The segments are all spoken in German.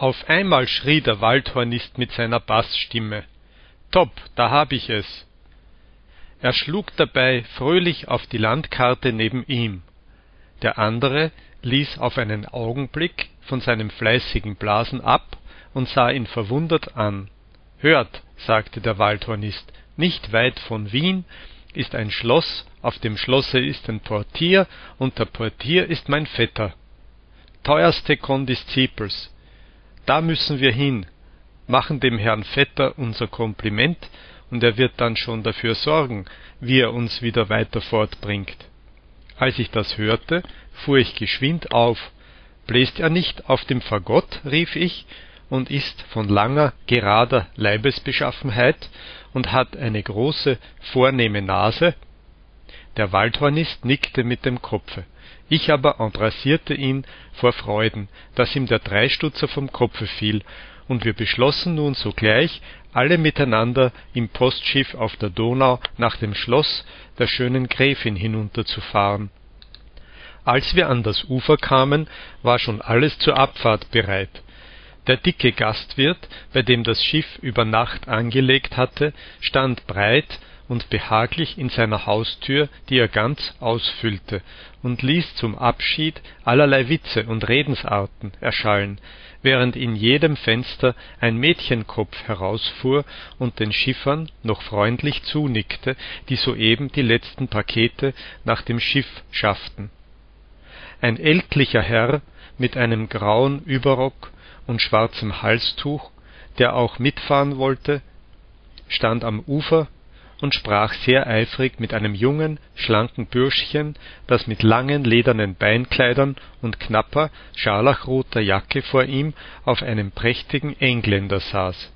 Auf einmal schrie der Waldhornist mit seiner Baßstimme Topp, da hab ich es. Er schlug dabei fröhlich auf die Landkarte neben ihm. Der andere ließ auf einen Augenblick von seinem fleißigen Blasen ab und sah ihn verwundert an. Hört, sagte der Waldhornist, nicht weit von Wien ist ein Schloss, auf dem Schlosse ist ein Portier, und der Portier ist mein Vetter. Teuerste Kondiscipels, da müssen wir hin, machen dem Herrn Vetter unser Kompliment, und er wird dann schon dafür sorgen, wie er uns wieder weiter fortbringt. Als ich das hörte, fuhr ich geschwind auf. Bläst er nicht auf dem Fagott, rief ich, und ist von langer, gerader Leibesbeschaffenheit und hat eine große, vornehme Nase? Der Waldhornist nickte mit dem Kopfe. Ich aber embrassierte ihn vor Freuden, dass ihm der Dreistutzer vom Kopfe fiel, und wir beschlossen nun sogleich, alle miteinander im Postschiff auf der Donau nach dem Schloss der schönen Gräfin hinunterzufahren. Als wir an das Ufer kamen, war schon alles zur Abfahrt bereit. Der dicke Gastwirt, bei dem das Schiff über Nacht angelegt hatte, stand breit und behaglich in seiner Haustür, die er ganz ausfüllte, und ließ zum Abschied allerlei Witze und Redensarten erschallen, während in jedem Fenster ein Mädchenkopf herausfuhr und den Schiffern noch freundlich zunickte, die soeben die letzten Pakete nach dem Schiff schafften. Ein ältlicher Herr mit einem grauen Überrock und schwarzem Halstuch, der auch mitfahren wollte, stand am Ufer und sprach sehr eifrig mit einem jungen, schlanken Bürschchen, das mit langen ledernen Beinkleidern und knapper, scharlachroter Jacke vor ihm auf einem prächtigen Engländer saß.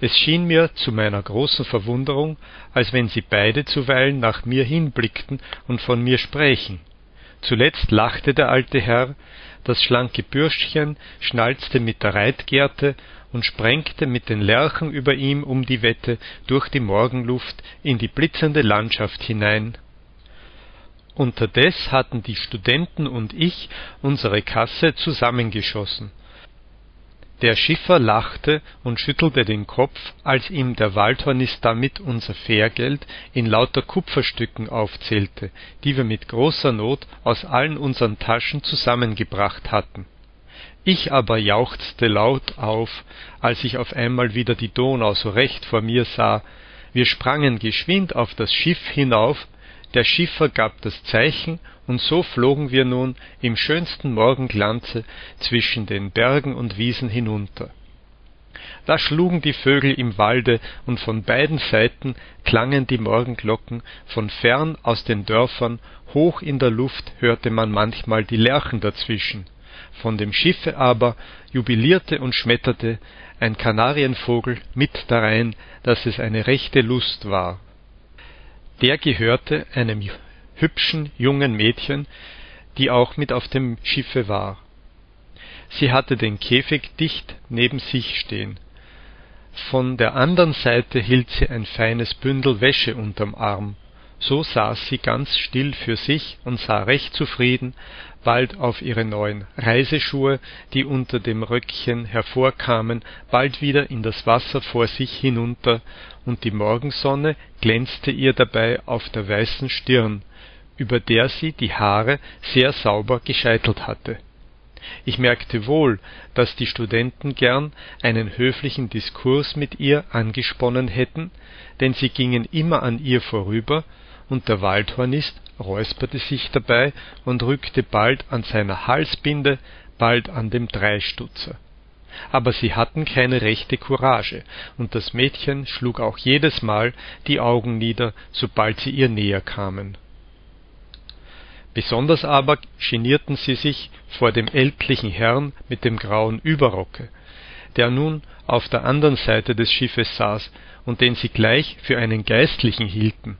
Es schien mir zu meiner großen Verwunderung, als wenn sie beide zuweilen nach mir hinblickten und von mir sprächen. Zuletzt lachte der alte Herr, das schlanke Bürschchen schnalzte mit der Reitgerte und sprengte mit den Lerchen über ihm um die Wette durch die Morgenluft in die blitzende Landschaft hinein. Unterdes hatten die Studenten und ich unsere Kasse zusammengeschossen der Schiffer lachte und schüttelte den Kopf, als ihm der Waldhornist damit unser Fährgeld in lauter Kupferstücken aufzählte, die wir mit großer Not aus allen unseren Taschen zusammengebracht hatten. Ich aber jauchzte laut auf, als ich auf einmal wieder die Donau so recht vor mir sah. Wir sprangen geschwind auf das Schiff hinauf, der Schiffer gab das Zeichen, und so flogen wir nun im schönsten Morgenglanze zwischen den Bergen und Wiesen hinunter. Da schlugen die Vögel im Walde, und von beiden Seiten klangen die Morgenglocken, von fern aus den Dörfern, hoch in der Luft hörte man manchmal die Lerchen dazwischen. Von dem Schiffe aber jubilierte und schmetterte ein Kanarienvogel mit darein, dass es eine rechte Lust war der gehörte einem hübschen jungen Mädchen, die auch mit auf dem Schiffe war. Sie hatte den Käfig dicht neben sich stehen. Von der andern Seite hielt sie ein feines Bündel Wäsche unterm Arm so saß sie ganz still für sich und sah recht zufrieden bald auf ihre neuen Reiseschuhe, die unter dem Röckchen hervorkamen, bald wieder in das Wasser vor sich hinunter, und die Morgensonne glänzte ihr dabei auf der weißen Stirn, über der sie die Haare sehr sauber gescheitelt hatte. Ich merkte wohl, dass die Studenten gern einen höflichen Diskurs mit ihr angesponnen hätten, denn sie gingen immer an ihr vorüber und der Waldhornist räusperte sich dabei und rückte bald an seiner Halsbinde, bald an dem Dreistutzer. Aber sie hatten keine rechte Courage, und das Mädchen schlug auch jedesmal die Augen nieder, sobald sie ihr näher kamen. Besonders aber genierten sie sich vor dem ältlichen Herrn mit dem grauen Überrocke, der nun auf der andern Seite des Schiffes saß und den sie gleich für einen Geistlichen hielten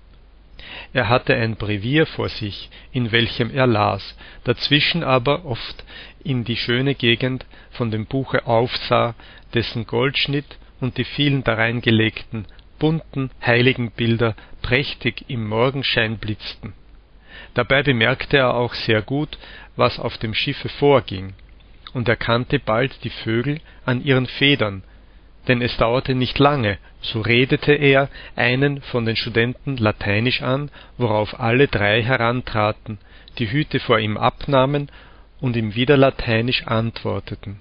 er hatte ein Brevier vor sich, in welchem er las, dazwischen aber oft in die schöne Gegend von dem Buche aufsah, dessen Goldschnitt und die vielen dareingelegten bunten Heiligenbilder prächtig im Morgenschein blitzten. Dabei bemerkte er auch sehr gut, was auf dem Schiffe vorging, und erkannte bald die Vögel an ihren Federn, denn es dauerte nicht lange, so redete er einen von den Studenten Lateinisch an, worauf alle drei herantraten, die Hüte vor ihm abnahmen und ihm wieder Lateinisch antworteten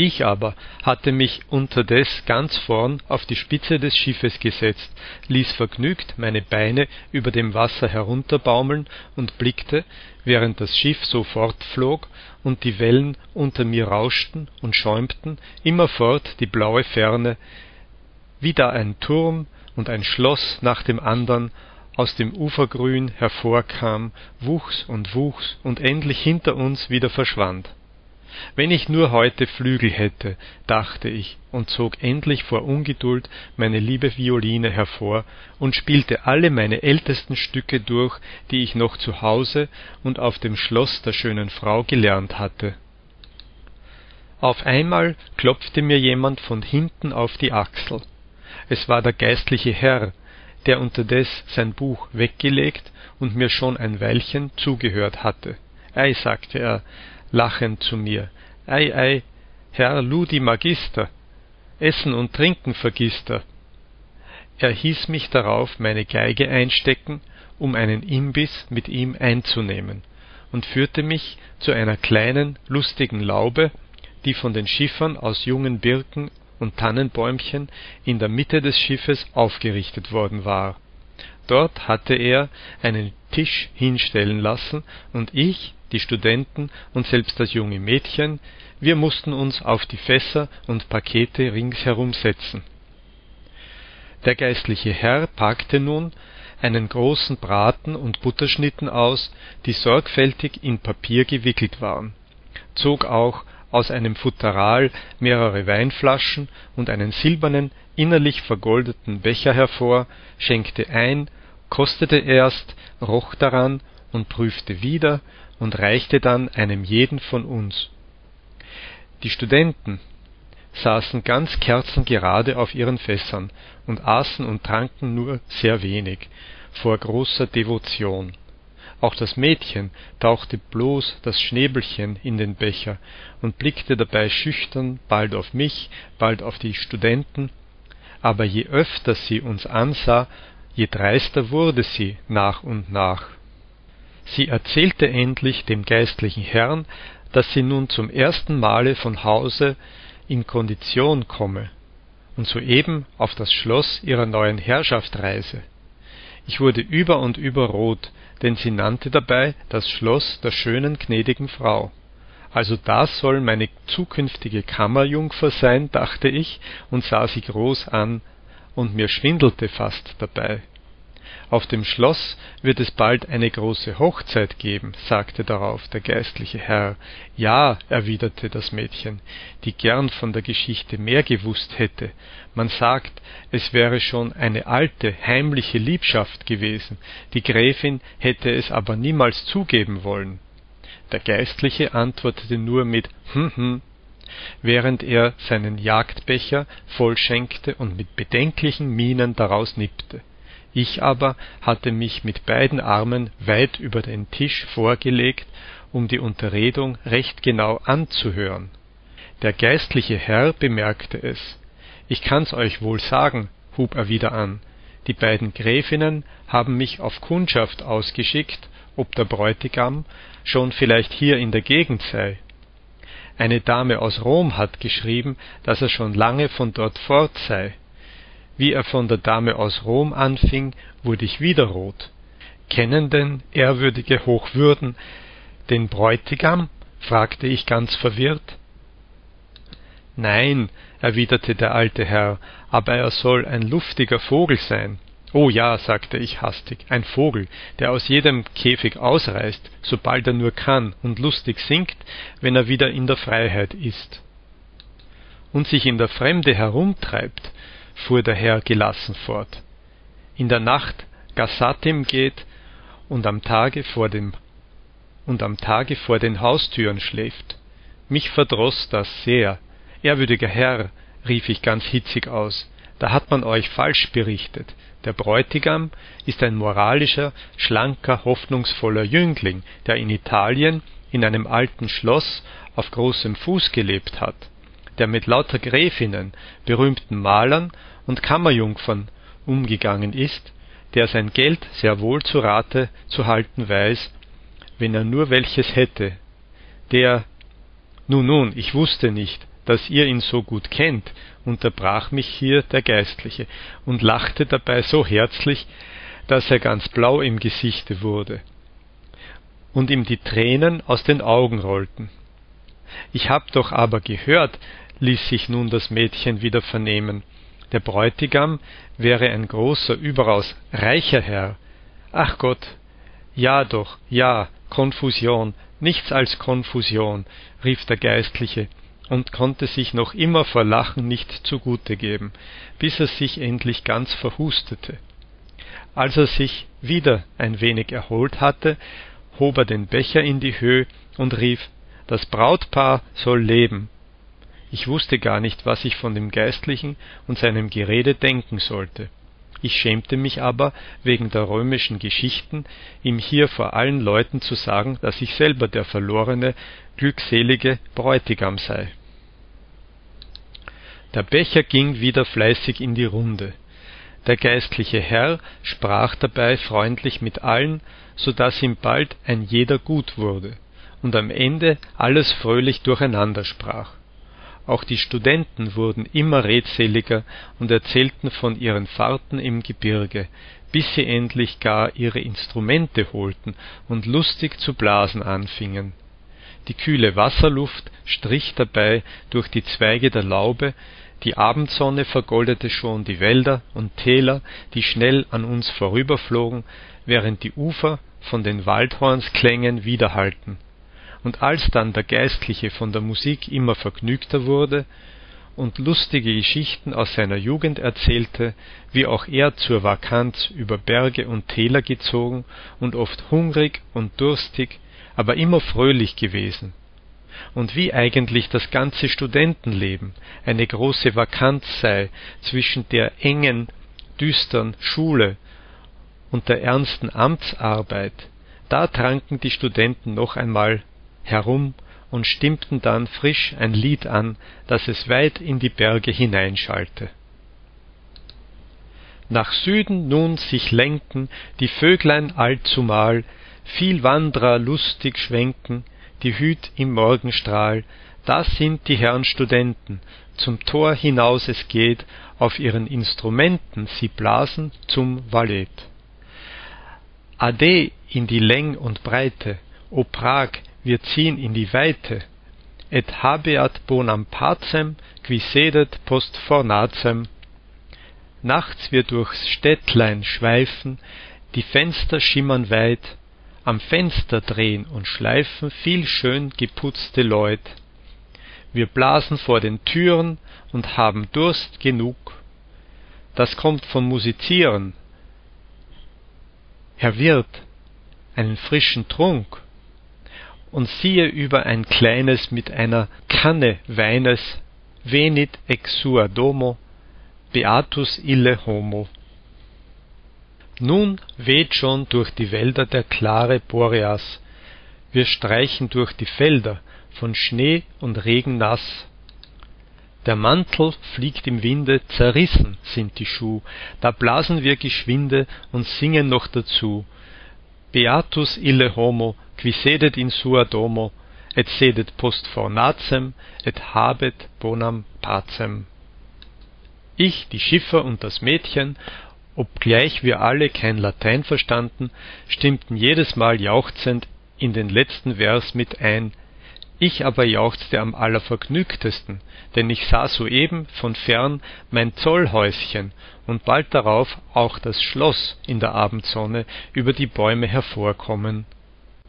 ich aber hatte mich unterdes ganz vorn auf die Spitze des Schiffes gesetzt, ließ vergnügt meine Beine über dem Wasser herunterbaumeln und blickte, während das Schiff so fortflog und die Wellen unter mir rauschten und schäumten, immerfort die blaue Ferne, wie da ein Turm und ein Schloss nach dem andern aus dem Ufergrün hervorkam, wuchs und wuchs und endlich hinter uns wieder verschwand wenn ich nur heute Flügel hätte, dachte ich und zog endlich vor Ungeduld meine liebe Violine hervor und spielte alle meine ältesten Stücke durch, die ich noch zu Hause und auf dem Schloss der schönen Frau gelernt hatte. Auf einmal klopfte mir jemand von hinten auf die Achsel. Es war der geistliche Herr, der unterdes sein Buch weggelegt und mir schon ein Weilchen zugehört hatte. Ei, sagte er, lachend zu mir, ei, ei, Herr Ludi Magister, Essen und Trinken vergisst er. Er hieß mich darauf meine Geige einstecken, um einen Imbiss mit ihm einzunehmen, und führte mich zu einer kleinen, lustigen Laube, die von den Schiffern aus jungen Birken und Tannenbäumchen in der Mitte des Schiffes aufgerichtet worden war. Dort hatte er einen Tisch hinstellen lassen, und ich, die Studenten und selbst das junge Mädchen, wir mussten uns auf die Fässer und Pakete ringsherum setzen. Der geistliche Herr packte nun einen großen Braten und Butterschnitten aus, die sorgfältig in Papier gewickelt waren, zog auch aus einem Futteral mehrere Weinflaschen und einen silbernen, innerlich vergoldeten Becher hervor, schenkte ein, kostete erst, roch daran und prüfte wieder und reichte dann einem jeden von uns. Die Studenten saßen ganz kerzengerade auf ihren Fässern und aßen und tranken nur sehr wenig, vor großer Devotion. Auch das Mädchen tauchte bloß das Schnäbelchen in den Becher und blickte dabei schüchtern bald auf mich, bald auf die Studenten, aber je öfter sie uns ansah, je dreister wurde sie nach und nach. Sie erzählte endlich dem geistlichen Herrn, dass sie nun zum ersten Male von Hause in Kondition komme und soeben auf das Schloss ihrer neuen Herrschaft reise. Ich wurde über und über rot, denn sie nannte dabei das Schloss der schönen gnädigen Frau. Also das soll meine zukünftige Kammerjungfer sein, dachte ich und sah sie groß an, und mir schwindelte fast dabei. Auf dem Schloss wird es bald eine große Hochzeit geben, sagte darauf der geistliche Herr. Ja, erwiderte das Mädchen, die gern von der Geschichte mehr gewusst hätte. Man sagt, es wäre schon eine alte, heimliche Liebschaft gewesen, die Gräfin hätte es aber niemals zugeben wollen. Der Geistliche antwortete nur mit hm hm, während er seinen Jagdbecher vollschenkte und mit bedenklichen Mienen daraus nippte. Ich aber hatte mich mit beiden Armen weit über den Tisch vorgelegt, um die Unterredung recht genau anzuhören. Der geistliche Herr bemerkte es. Ich kann's euch wohl sagen, hub er wieder an, die beiden Gräfinnen haben mich auf Kundschaft ausgeschickt, ob der Bräutigam schon vielleicht hier in der Gegend sei. Eine Dame aus Rom hat geschrieben, dass er schon lange von dort fort sei. Wie er von der Dame aus Rom anfing, wurde ich wieder rot. Kennen denn, ehrwürdige Hochwürden, den Bräutigam? fragte ich ganz verwirrt. Nein, erwiderte der alte Herr, aber er soll ein luftiger Vogel sein. Oh ja, sagte ich hastig, ein Vogel, der aus jedem Käfig ausreißt, sobald er nur kann, und lustig singt, wenn er wieder in der Freiheit ist. Und sich in der Fremde herumtreibt, fuhr der Herr gelassen fort, in der Nacht Gassatim geht und am Tage vor dem und am Tage vor den Haustüren schläft. Mich verdroß das sehr. Ehrwürdiger Herr, rief ich ganz hitzig aus, da hat man euch falsch berichtet. Der Bräutigam ist ein moralischer, schlanker, hoffnungsvoller Jüngling, der in Italien in einem alten Schloss auf großem Fuß gelebt hat, der mit lauter Gräfinnen, berühmten Malern und Kammerjungfern umgegangen ist, der sein Geld sehr wohl zu Rate zu halten weiß, wenn er nur welches hätte, der nun, nun, ich wusste nicht, dass ihr ihn so gut kennt, unterbrach mich hier der Geistliche und lachte dabei so herzlich, dass er ganz blau im Gesichte wurde und ihm die Tränen aus den Augen rollten. Ich hab doch aber gehört, ließ sich nun das Mädchen wieder vernehmen, der Bräutigam wäre ein großer, überaus reicher Herr. Ach Gott, ja doch, ja, Konfusion, nichts als Konfusion, rief der Geistliche und konnte sich noch immer vor Lachen nicht zugute geben, bis er sich endlich ganz verhustete. Als er sich wieder ein wenig erholt hatte, hob er den Becher in die Höh und rief Das Brautpaar soll leben. Ich wusste gar nicht, was ich von dem Geistlichen und seinem Gerede denken sollte. Ich schämte mich aber, wegen der römischen Geschichten, ihm hier vor allen Leuten zu sagen, dass ich selber der verlorene, glückselige Bräutigam sei. Der Becher ging wieder fleißig in die Runde. Der geistliche Herr sprach dabei freundlich mit allen, so dass ihm bald ein jeder gut wurde und am Ende alles fröhlich durcheinander sprach. Auch die Studenten wurden immer redseliger und erzählten von ihren Fahrten im Gebirge, bis sie endlich gar ihre Instrumente holten und lustig zu blasen anfingen. Die kühle Wasserluft strich dabei durch die Zweige der Laube, die Abendsonne vergoldete schon die Wälder und Täler, die schnell an uns vorüberflogen, während die Ufer von den Waldhornsklängen widerhallten und als dann der Geistliche von der Musik immer vergnügter wurde und lustige Geschichten aus seiner Jugend erzählte, wie auch er zur Vakanz über Berge und Täler gezogen und oft hungrig und durstig, aber immer fröhlich gewesen, und wie eigentlich das ganze Studentenleben eine große Vakanz sei zwischen der engen, düstern Schule und der ernsten Amtsarbeit, da tranken die Studenten noch einmal herum und stimmten dann frisch ein Lied an, das es weit in die Berge hineinschallte. Nach Süden nun sich lenken die Vöglein allzumal, viel Wandrer lustig schwenken, die Hüt im Morgenstrahl, da sind die Herren Studenten, zum Tor hinaus es geht, auf ihren Instrumenten sie blasen zum Valet. Ade in die Läng und Breite, o Prag, wir ziehen in die Weite. Et habeat bonam pacem, qui sedet post fornacem. Nachts wir durchs Städtlein schweifen, die Fenster schimmern weit, am Fenster drehen und schleifen viel schön geputzte Leut. Wir blasen vor den Türen und haben Durst genug. Das kommt vom Musizieren. Herr Wirt, einen frischen Trunk und siehe über ein kleines mit einer Kanne Weines venit exua domo, beatus ille homo. Nun weht schon durch die Wälder der klare Boreas, wir streichen durch die Felder, von Schnee und Regen nass. Der Mantel fliegt im Winde, zerrissen sind die Schuh, da blasen wir geschwinde und singen noch dazu. Beatus ille homo, qui sedet in sua domo, et sedet post fornacem, et habet bonam pacem. Ich, die Schiffer und das Mädchen, obgleich wir alle kein Latein verstanden, stimmten jedes Mal jauchzend in den letzten Vers mit ein, ich aber jauchzte am allervergnügtesten, denn ich sah soeben von fern mein Zollhäuschen und bald darauf auch das Schloss in der Abendsonne über die Bäume hervorkommen